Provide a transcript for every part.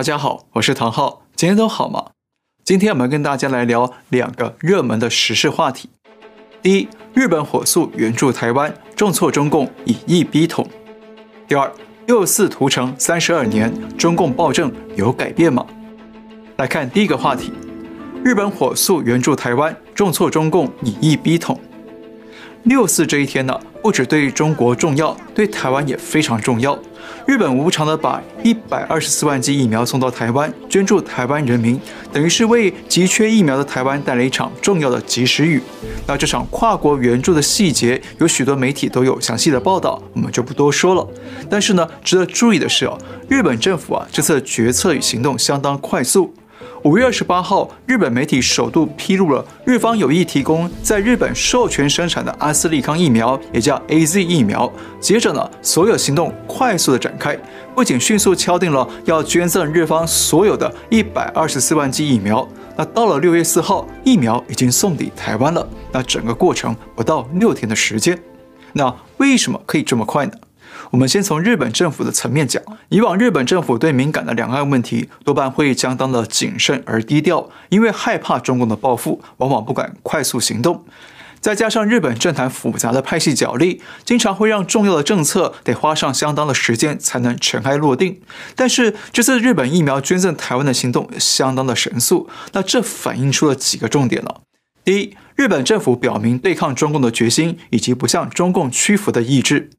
大家好，我是唐浩，今天都好吗？今天我们跟大家来聊两个热门的时事话题。第一，日本火速援助台湾，重挫中共以一逼统。第二，六四屠城三十二年，中共暴政有改变吗？来看第一个话题，日本火速援助台湾，重挫中共以一逼统。六四这一天呢，不止对中国重要，对台湾也非常重要。日本无偿地把一百二十四万剂疫苗送到台湾，捐助台湾人民，等于是为急缺疫苗的台湾带来一场重要的及时雨。那这场跨国援助的细节，有许多媒体都有详细的报道，我们就不多说了。但是呢，值得注意的是哦，日本政府啊，这次的决策与行动相当快速。五月二十八号，日本媒体首度披露了日方有意提供在日本授权生产的阿斯利康疫苗，也叫 AZ 疫苗。接着呢，所有行动快速的展开，不仅迅速敲定了要捐赠日方所有的一百二十四万剂疫苗，那到了六月四号，疫苗已经送抵台湾了。那整个过程不到六天的时间，那为什么可以这么快呢？我们先从日本政府的层面讲，以往日本政府对敏感的两岸问题多半会相当的谨慎而低调，因为害怕中共的报复，往往不敢快速行动。再加上日本政坛复杂的派系角力，经常会让重要的政策得花上相当的时间才能尘埃落定。但是这次日本疫苗捐赠台湾的行动相当的神速，那这反映出了几个重点了。第一，日本政府表明对抗中共的决心，以及不向中共屈服的意志。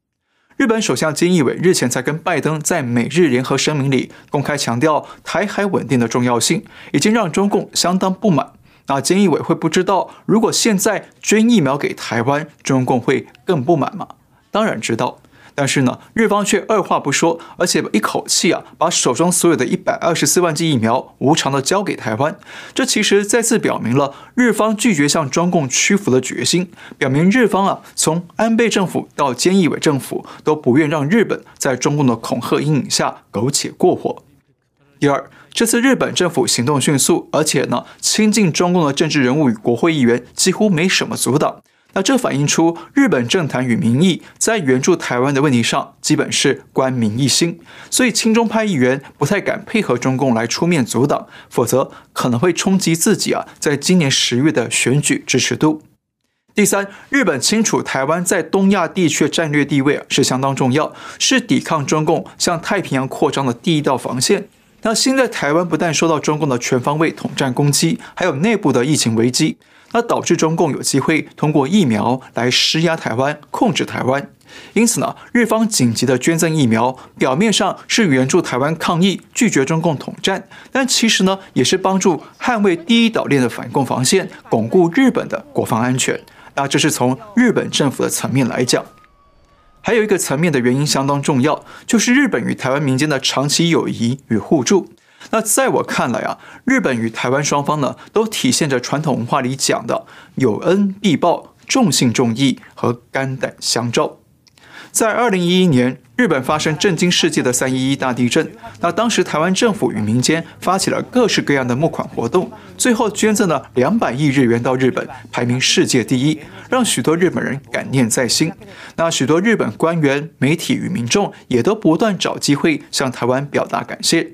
日本首相菅义伟日前才跟拜登在美日联合声明里公开强调台海稳定的重要性，已经让中共相当不满。那菅义伟会不知道，如果现在捐疫苗给台湾，中共会更不满吗？当然知道。但是呢，日方却二话不说，而且一口气啊，把手中所有的一百二十四万剂疫苗无偿的交给台湾。这其实再次表明了日方拒绝向中共屈服的决心，表明日方啊，从安倍政府到菅义伟政府都不愿让日本在中共的恐吓阴影下苟且过活。第二，这次日本政府行动迅速，而且呢，亲近中共的政治人物与国会议员几乎没什么阻挡。那这反映出日本政坛与民意在援助台湾的问题上，基本是官民一心，所以亲中派议员不太敢配合中共来出面阻挡，否则可能会冲击自己啊，在今年十月的选举支持度。第三，日本清楚台湾在东亚地区的战略地位是相当重要，是抵抗中共向太平洋扩张的第一道防线。那现在台湾不但受到中共的全方位统战攻击，还有内部的疫情危机。那导致中共有机会通过疫苗来施压台湾、控制台湾，因此呢，日方紧急的捐赠疫苗，表面上是援助台湾抗疫、拒绝中共统战，但其实呢，也是帮助捍卫第一岛链的反共防线，巩固日本的国防安全。那这是从日本政府的层面来讲，还有一个层面的原因相当重要，就是日本与台湾民间的长期友谊与互助。那在我看来啊，日本与台湾双方呢，都体现着传统文化里讲的有恩必报、重信重义和肝胆相照。在二零一一年，日本发生震惊世界的三一一大地震，那当时台湾政府与民间发起了各式各样的募款活动，最后捐赠了两百亿日元到日本，排名世界第一，让许多日本人感念在心。那许多日本官员、媒体与民众也都不断找机会向台湾表达感谢。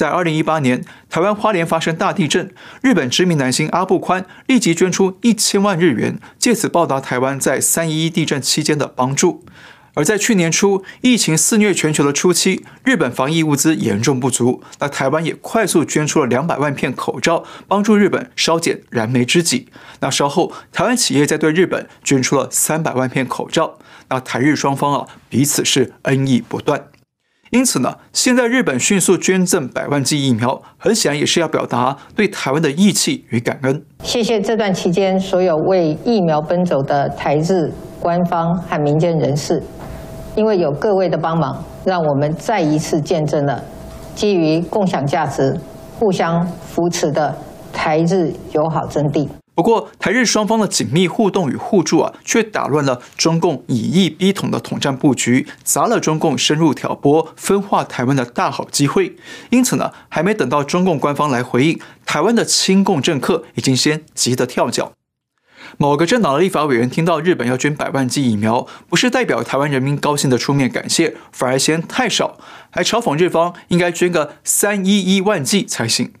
在二零一八年，台湾花莲发生大地震，日本知名男星阿部宽立即捐出一千万日元，借此报答台湾在三一一地震期间的帮助。而在去年初，疫情肆虐全球的初期，日本防疫物资严重不足，那台湾也快速捐出了两百万片口罩，帮助日本稍减燃眉之急。那稍后，台湾企业在对日本捐出了三百万片口罩，那台日双方啊，彼此是恩义不断。因此呢，现在日本迅速捐赠百万剂疫苗，很显然也是要表达对台湾的义气与感恩。谢谢这段期间所有为疫苗奔走的台日官方和民间人士，因为有各位的帮忙，让我们再一次见证了基于共享价值、互相扶持的台日友好真谛。不过，台日双方的紧密互动与互助啊，却打乱了中共以夷逼统的统战布局，砸了中共深入挑拨、分化台湾的大好机会。因此呢，还没等到中共官方来回应，台湾的亲共政客已经先急得跳脚。某个政党的立法委员听到日本要捐百万剂疫苗，不是代表台湾人民高兴的出面感谢，反而嫌太少，还嘲讽日方应该捐个三一一万剂才行。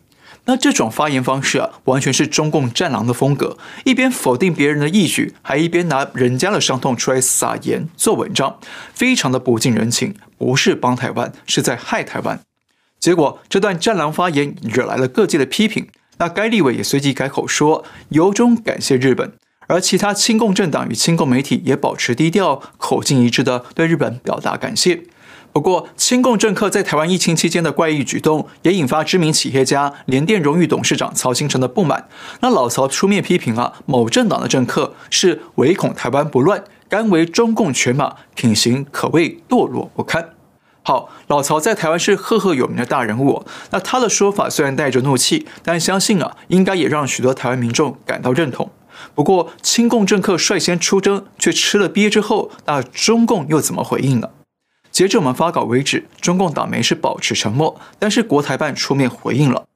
那这种发言方式啊，完全是中共战狼的风格，一边否定别人的义举，还一边拿人家的伤痛出来撒盐做文章，非常的不近人情，不是帮台湾，是在害台湾。结果这段战狼发言惹来了各界的批评，那该立委也随即改口说，由衷感谢日本。而其他亲共政党与亲共媒体也保持低调，口径一致的对日本表达感谢。不过，亲共政客在台湾疫情期间的怪异举动，也引发知名企业家联电荣誉董事长曹兴诚的不满。那老曹出面批评啊，某政党的政客是唯恐台湾不乱，甘为中共犬马，品行可谓堕落不堪。好，老曹在台湾是赫赫有名的大人物，那他的说法虽然带着怒气，但相信啊，应该也让许多台湾民众感到认同。不过，亲共政客率先出征，却吃了鳖之后，那中共又怎么回应呢？截至我们发稿为止，中共党媒是保持沉默，但是国台办出面回应了。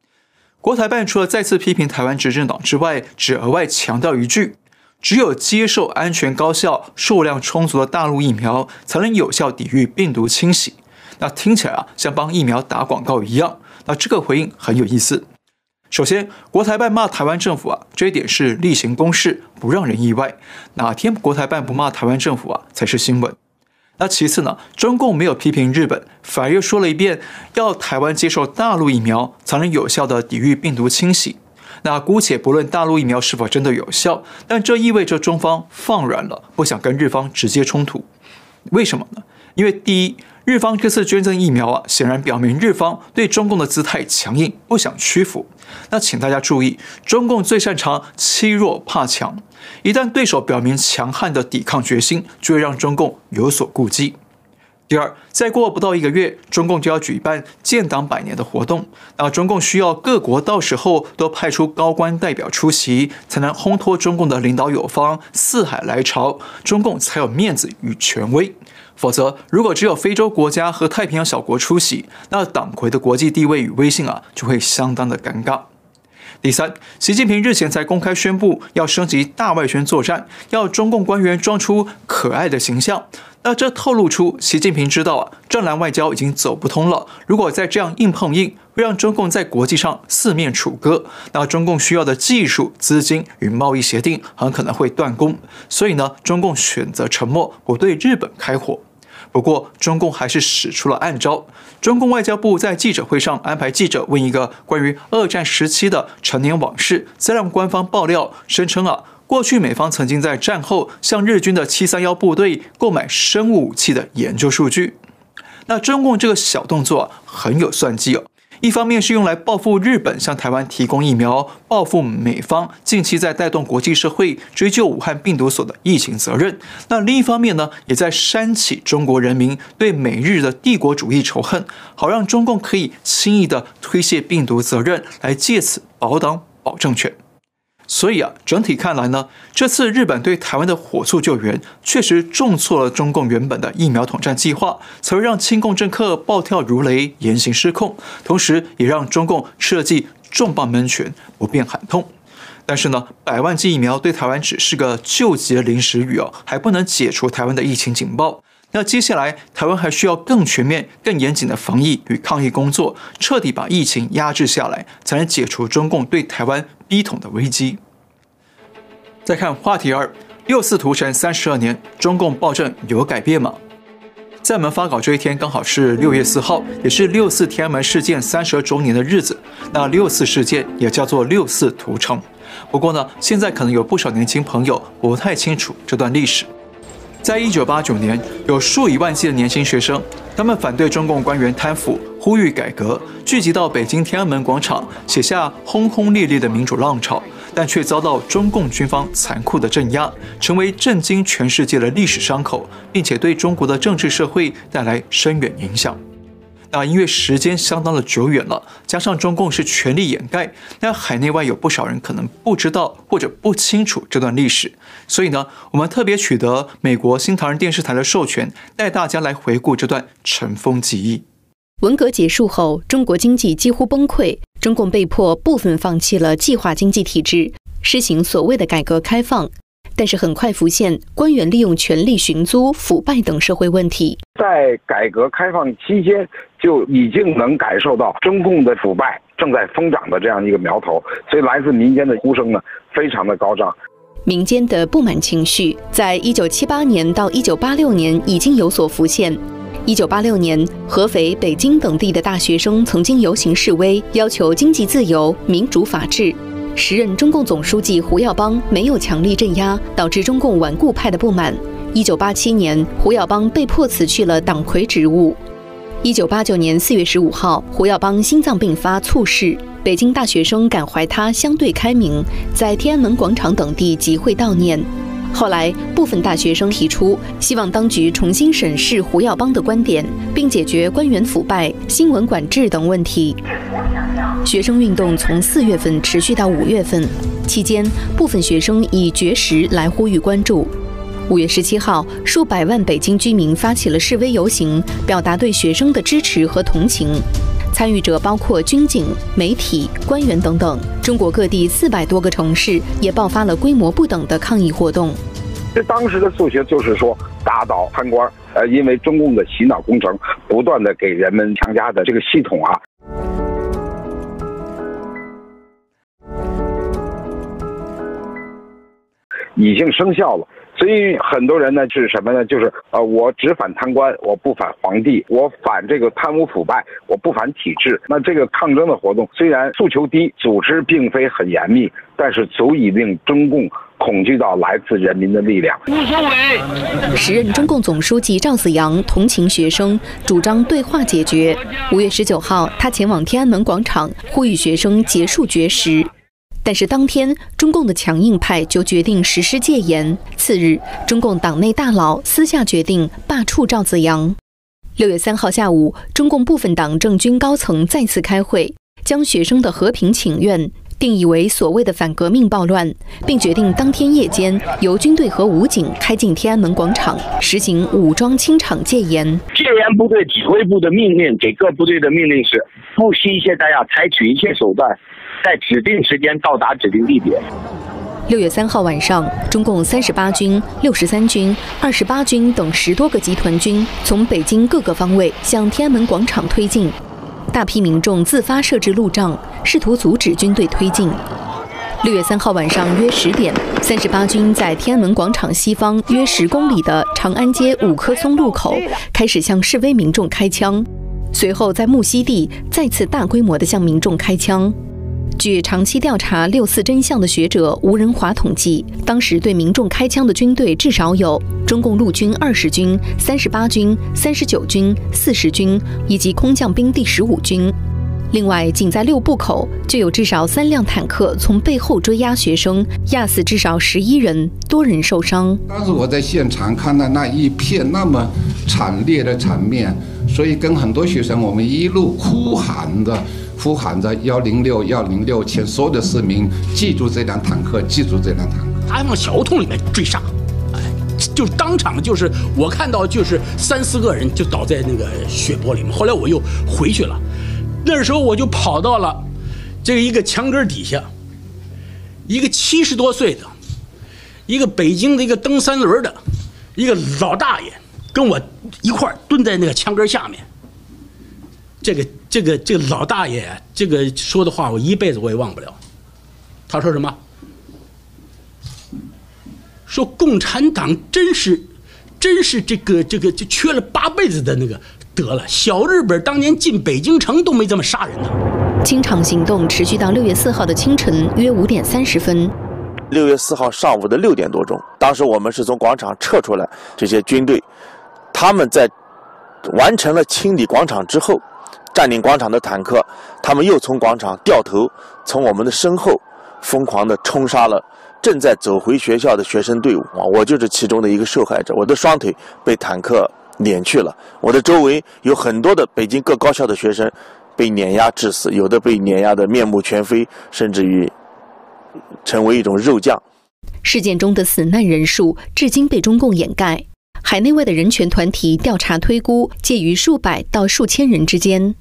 国台办除了再次批评台湾执政党之外，只额外强调一句：只有接受安全高效、数量充足的大陆疫苗，才能有效抵御病毒侵袭。那听起来啊，像帮疫苗打广告一样。那这个回应很有意思。首先，国台办骂台湾政府啊，这一点是例行公事，不让人意外。哪天国台办不骂台湾政府啊，才是新闻。那其次呢，中共没有批评日本，反而又说了一遍，要台湾接受大陆疫苗，才能有效地抵御病毒侵袭。那姑且不论大陆疫苗是否真的有效，但这意味着中方放软了，不想跟日方直接冲突。为什么呢？因为第一。日方这次捐赠疫苗啊，显然表明日方对中共的姿态强硬，不想屈服。那请大家注意，中共最擅长欺弱怕强，一旦对手表明强悍的抵抗决心，就会让中共有所顾忌。第二，再过不到一个月，中共就要举办建党百年的活动，那中共需要各国到时候都派出高官代表出席，才能烘托中共的领导有方，四海来朝，中共才有面子与权威。否则，如果只有非洲国家和太平洋小国出席，那党魁的国际地位与威信啊，就会相当的尴尬。第三，习近平日前才公开宣布要升级大外宣作战，要中共官员装出可爱的形象。那这透露出习近平知道啊，正蓝外交已经走不通了。如果再这样硬碰硬，会让中共在国际上四面楚歌。那中共需要的技术、资金与贸易协定很可能会断供。所以呢，中共选择沉默，不对日本开火。不过，中共还是使出了暗招。中共外交部在记者会上安排记者问一个关于二战时期的陈年往事，再让官方爆料，声称啊，过去美方曾经在战后向日军的七三幺部队购买生物武器的研究数据。那中共这个小动作很有算计哦。一方面是用来报复日本向台湾提供疫苗，报复美方近期在带动国际社会追究武汉病毒所的疫情责任。那另一方面呢，也在煽起中国人民对美日的帝国主义仇恨，好让中共可以轻易地推卸病毒责任，来借此保党保政权。所以啊，整体看来呢，这次日本对台湾的火速救援，确实重挫了中共原本的疫苗统战计划，才会让亲共政客暴跳如雷，言行失控，同时也让中共吃了记重磅闷拳，不便喊痛。但是呢，百万剂疫苗对台湾只是个救急的临时雨哦，还不能解除台湾的疫情警报。那接下来，台湾还需要更全面、更严谨的防疫与抗疫工作，彻底把疫情压制下来，才能解除中共对台湾逼统的危机。再看话题二，六四屠城三十二年，中共暴政有改变吗？在我们发稿这一天，刚好是六月四号，也是六四天安门事件三十二周年的日子。那六四事件也叫做六四屠城。不过呢，现在可能有不少年轻朋友不太清楚这段历史。在一九八九年，有数以万计的年轻学生，他们反对中共官员贪腐，呼吁改革，聚集到北京天安门广场，写下轰轰烈烈的民主浪潮，但却遭到中共军方残酷的镇压，成为震惊全世界的历史伤口，并且对中国的政治社会带来深远影响。那因为时间相当的久远了，加上中共是全力掩盖，那海内外有不少人可能不知道或者不清楚这段历史，所以呢，我们特别取得美国新唐人电视台的授权，带大家来回顾这段尘封记忆。文革结束后，中国经济几乎崩溃，中共被迫部分放弃了计划经济体制，实行所谓的改革开放，但是很快浮现官员利用权力寻租、腐败等社会问题。在改革开放期间就已经能感受到中共的腐败正在疯长的这样一个苗头，所以来自民间的呼声呢，非常的高涨。民间的不满情绪，在一九七八年到一九八六年已经有所浮现。一九八六年，合肥、北京等地的大学生曾经游行示威，要求经济自由、民主法治。时任中共总书记胡耀邦没有强力镇压，导致中共顽固派的不满。一九八七年，胡耀邦被迫辞去了党魁职务。一九八九年四月十五号，胡耀邦心脏病发猝逝。北京大学生感怀他相对开明，在天安门广场等地集会悼念。后来，部分大学生提出希望当局重新审视胡耀邦的观点，并解决官员腐败、新闻管制等问题。学生运动从四月份持续到五月份，期间部分学生以绝食来呼吁关注。五月十七号，数百万北京居民发起了示威游行，表达对学生的支持和同情。参与者包括军警、媒体、官员等等。中国各地四百多个城市也爆发了规模不等的抗议活动。这当时的诉求就是说，打倒贪官。呃，因为中共的洗脑工程不断的给人们强加的这个系统啊，已经生效了。所以很多人呢是什么呢？就是呃，我只反贪官，我不反皇帝，我反这个贪污腐败，我不反体制。那这个抗争的活动虽然诉求低，组织并非很严密，但是足以令中共恐惧到来自人民的力量。无所谓。时任中共总书记赵紫阳同情学生，主张对话解决。五月十九号，他前往天安门广场，呼吁学生结束绝食。但是当天，中共的强硬派就决定实施戒严。次日，中共党内大佬私下决定罢黜赵紫阳。六月三号下午，中共部分党政军高层再次开会，将学生的和平请愿定义为所谓的反革命暴乱，并决定当天夜间由军队和武警开进天安门广场，实行武装清场戒严。戒严部队指挥部的命令给各部队的命令是：不惜一切代价，采取一切手段。在指定时间到达指定地点。六月三号晚上，中共三十八军、六十三军、二十八军等十多个集团军从北京各个方位向天安门广场推进，大批民众自发设置路障，试图阻止军队推进。六月三号晚上约十点，三十八军在天安门广场西方约十公里的长安街五棵松路口开始向示威民众开枪，随后在木樨地再次大规模地向民众开枪。据长期调查六四真相的学者吴仁华统计，当时对民众开枪的军队至少有中共陆军二十军、三十八军、三十九军、四十军以及空降兵第十五军。另外，仅在六部口就有至少三辆坦克从背后追压学生，压死至少十一人，多人受伤。当时我在现场看到那一片那么惨烈的场面，所以跟很多学生我们一路哭喊着。呼喊着幺零六幺零六，请所有的市民记住这辆坦克，记住这辆坦克。他还往小胡同里面追杀，哎，就当场就是我看到就是三四个人就倒在那个血泊里面。后来我又回去了，那时候我就跑到了这个一个墙根底下，一个七十多岁的，一个北京的一个蹬三轮的一个老大爷，跟我一块蹲在那个墙根下面。这个这个这个老大爷，这个说的话我一辈子我也忘不了。他说什么？说共产党真是，真是这个这个就缺了八辈子的那个得了。小日本当年进北京城都没这么杀人呢。清场行动持续到六月四号的清晨约五点三十分。六月四号上午的六点多钟，当时我们是从广场撤出来，这些军队，他们在完成了清理广场之后。占领广场的坦克，他们又从广场掉头，从我们的身后疯狂地冲杀了正在走回学校的学生队伍。啊，我就是其中的一个受害者，我的双腿被坦克碾去了。我的周围有很多的北京各高校的学生被碾压致死，有的被碾压得面目全非，甚至于成为一种肉酱。事件中的死难人数至今被中共掩盖，海内外的人权团体调查推估介于数百到数千人之间。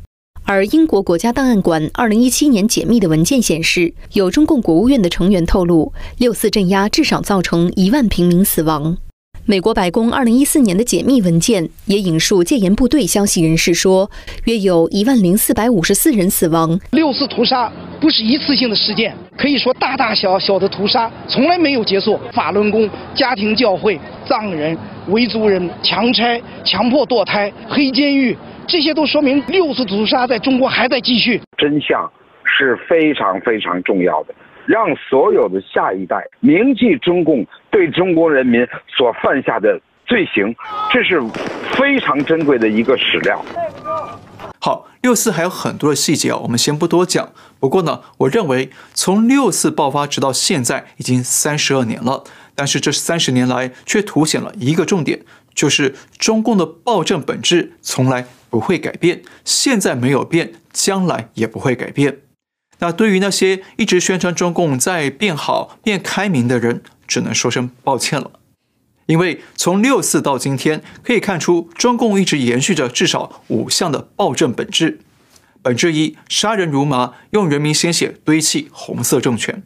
而英国国家档案馆二零一七年解密的文件显示，有中共国务院的成员透露，六四镇压至少造成一万平民死亡。美国白宫二零一四年的解密文件也引述戒严部队消息人士说，约有一万零四百五十四人死亡。六四屠杀不是一次性的事件，可以说大大小小的屠杀从来没有结束。法轮功、家庭教会、藏人、维族人、强拆、强迫堕胎、黑监狱，这些都说明六次屠杀在中国还在继续。真相是非常非常重要的。让所有的下一代铭记中共对中国人民所犯下的罪行，这是非常珍贵的一个史料。好，六四还有很多的细节啊，我们先不多讲。不过呢，我认为从六四爆发直到现在已经三十二年了，但是这三十年来却凸显了一个重点，就是中共的暴政本质从来不会改变，现在没有变，将来也不会改变。那对于那些一直宣称中共在变好、变开明的人，只能说声抱歉了。因为从六四到今天，可以看出中共一直延续着至少五项的暴政本质。本质一：杀人如麻，用人民鲜血堆砌红色政权。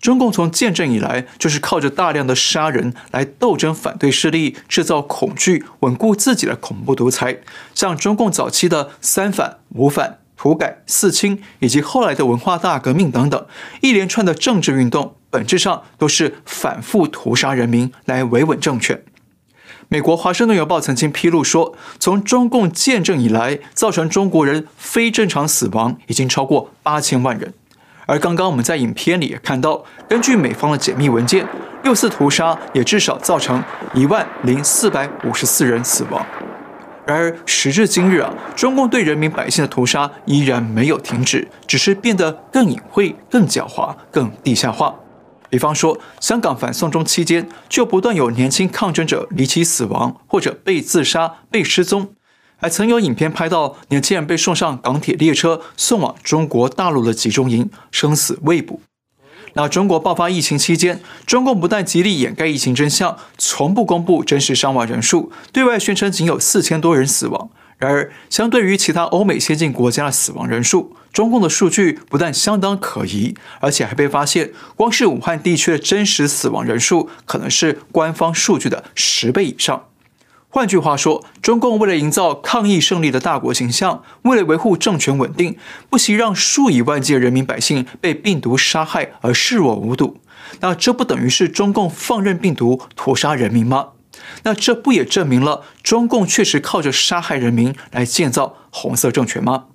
中共从建政以来，就是靠着大量的杀人来斗争反对势力，制造恐惧，稳固自己的恐怖独裁。像中共早期的三反、五反。土改、四清以及后来的文化大革命等等一连串的政治运动，本质上都是反复屠杀人民来维稳政权。美国《华盛顿邮报》曾经披露说，从中共建政以来，造成中国人非正常死亡已经超过八千万人。而刚刚我们在影片里也看到，根据美方的解密文件，六次屠杀也至少造成一万零四百五十四人死亡。然而时至今日啊，中共对人民百姓的屠杀依然没有停止，只是变得更隐晦、更狡猾、更地下化。比方说，香港反送中期间，就不断有年轻抗争者离奇死亡，或者被自杀、被失踪，还曾有影片拍到年轻人被送上港铁列车，送往中国大陆的集中营，生死未卜。那中国爆发疫情期间，中共不但极力掩盖疫情真相，从不公布真实伤亡人数，对外宣称仅有四千多人死亡。然而，相对于其他欧美先进国家的死亡人数，中共的数据不但相当可疑，而且还被发现，光是武汉地区的真实死亡人数可能是官方数据的十倍以上。换句话说，中共为了营造抗疫胜利的大国形象，为了维护政权稳定，不惜让数以万计的人民百姓被病毒杀害而视若无睹。那这不等于是中共放任病毒屠杀人民吗？那这不也证明了中共确实靠着杀害人民来建造红色政权吗？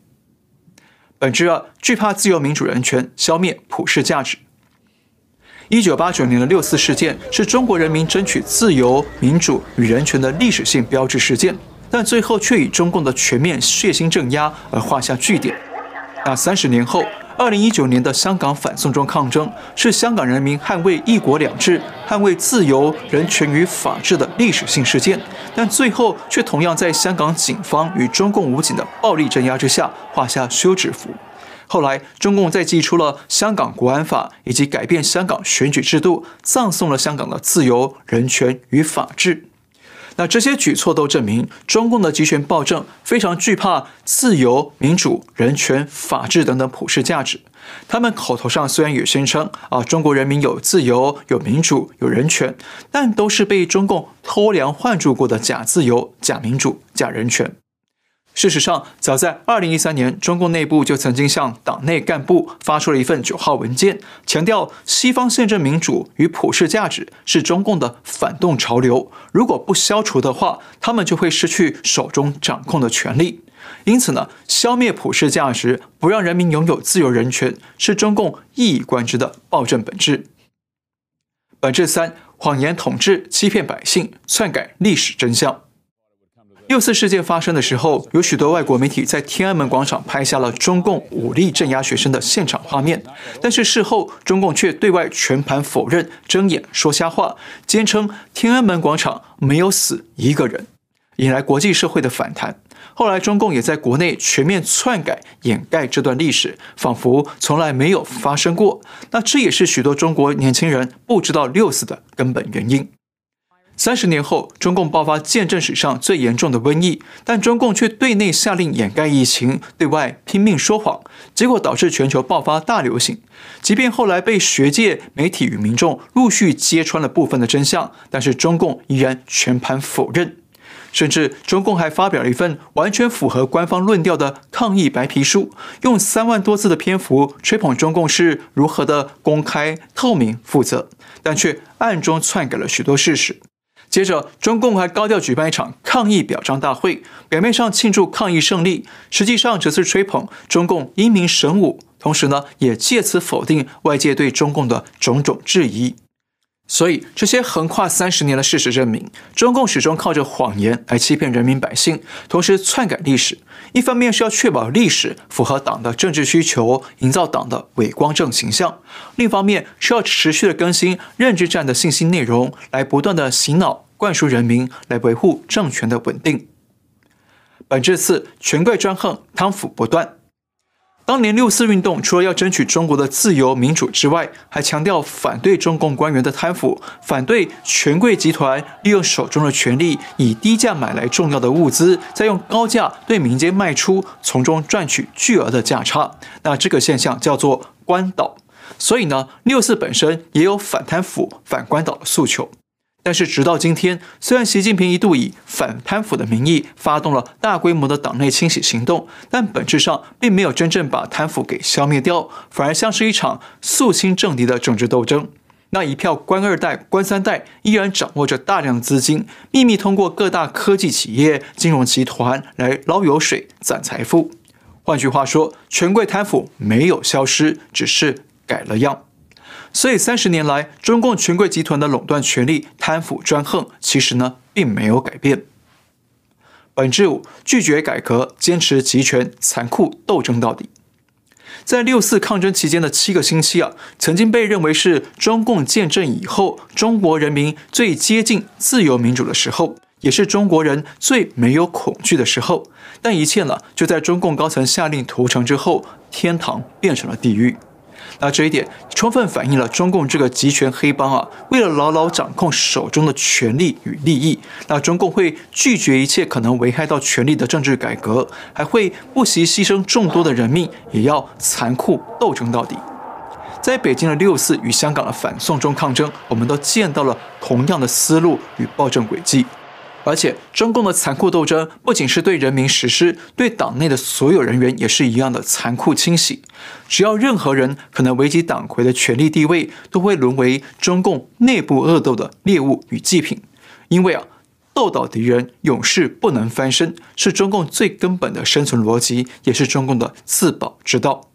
本质二，惧怕自由民主人权，消灭普世价值。一九八九年的六四事件是中国人民争取自由、民主与人权的历史性标志事件，但最后却以中共的全面血腥镇压而画下句点。那三十年后，二零一九年的香港反送中抗争是香港人民捍卫一国两制、捍卫自由、人权与法治的历史性事件，但最后却同样在香港警方与中共武警的暴力镇压之下画下休止符。后来，中共再祭出了香港国安法，以及改变香港选举制度，葬送了香港的自由、人权与法治。那这些举措都证明，中共的集权暴政非常惧怕自由、民主、人权、法治等等普世价值。他们口头上虽然也宣称啊，中国人民有自由、有民主、有人权，但都是被中共偷梁换柱过的假自由、假民主、假人权。事实上，早在二零一三年，中共内部就曾经向党内干部发出了一份九号文件，强调西方宪政民主与普世价值是中共的反动潮流，如果不消除的话，他们就会失去手中掌控的权力。因此呢，消灭普世价值，不让人民拥有自由人权，是中共一以贯之的暴政本质。本质三：谎言统治，欺骗百姓，篡改历史真相。六四事件发生的时候，有许多外国媒体在天安门广场拍下了中共武力镇压学生的现场画面，但是事后中共却对外全盘否认、睁眼说瞎话，坚称天安门广场没有死一个人，引来国际社会的反弹。后来中共也在国内全面篡改、掩盖这段历史，仿佛从来没有发生过。那这也是许多中国年轻人不知道六四的根本原因。三十年后，中共爆发见证史上最严重的瘟疫，但中共却对内下令掩盖疫情，对外拼命说谎，结果导致全球爆发大流行。即便后来被学界、媒体与民众陆续揭穿了部分的真相，但是中共依然全盘否认。甚至中共还发表了一份完全符合官方论调的抗疫白皮书，用三万多字的篇幅吹捧中共是如何的公开、透明、负责，但却暗中篡改了许多事实。接着，中共还高调举办一场抗议表彰大会，表面上庆祝抗疫胜利，实际上则是吹捧中共英明神武，同时呢，也借此否定外界对中共的种种质疑。所以，这些横跨三十年的事实证明，中共始终靠着谎言来欺骗人民百姓，同时篡改历史。一方面是要确保历史符合党的政治需求，营造党的伟光正形象；另一方面是要持续的更新认知战的信息内容，来不断的洗脑灌输人民，来维护政权的稳定。本质四，权贵专横，贪腐不断。当年六四运动除了要争取中国的自由民主之外，还强调反对中共官员的贪腐，反对权贵集团利用手中的权力，以低价买来重要的物资，再用高价对民间卖出，从中赚取巨额的价差。那这个现象叫做官倒。所以呢，六四本身也有反贪腐、反官倒的诉求。但是，直到今天，虽然习近平一度以反贪腐的名义发动了大规模的党内清洗行动，但本质上并没有真正把贪腐给消灭掉，反而像是一场肃清政敌的政治斗争。那一票官二代、官三代依然掌握着大量资金，秘密通过各大科技企业、金融集团来捞油水、攒财富。换句话说，权贵贪腐没有消失，只是改了样。所以三十年来，中共权贵集团的垄断权力、贪腐专横，其实呢并没有改变。本质五，拒绝改革，坚持集权，残酷斗争到底。在六四抗争期间的七个星期啊，曾经被认为是中共建政以后中国人民最接近自由民主的时候，也是中国人最没有恐惧的时候。但一切呢，就在中共高层下令屠城之后，天堂变成了地狱。那这一点充分反映了中共这个集权黑帮啊，为了牢牢掌控手中的权力与利益，那中共会拒绝一切可能危害到权力的政治改革，还会不惜牺牲众多的人命，也要残酷斗争到底。在北京的六四与香港的反送中抗争，我们都见到了同样的思路与暴政轨迹。而且，中共的残酷斗争不仅是对人民实施，对党内的所有人员也是一样的残酷清洗。只要任何人可能危及党魁的权力地位，都会沦为中共内部恶斗的猎物与祭品。因为啊，斗倒敌人，永世不能翻身，是中共最根本的生存逻辑，也是中共的自保之道。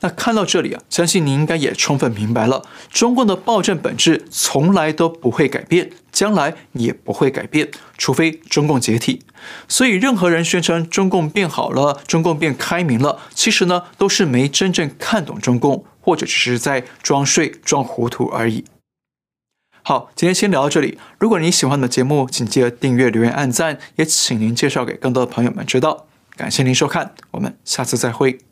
那看到这里啊，相信您应该也充分明白了，中共的暴政本质从来都不会改变，将来也不会改变，除非中共解体。所以，任何人宣称中共变好了，中共变开明了，其实呢，都是没真正看懂中共，或者只是在装睡、装糊涂而已。好，今天先聊到这里。如果你喜欢的节目，请记得订阅、留言、按赞，也请您介绍给更多的朋友们知道。感谢您收看，我们下次再会。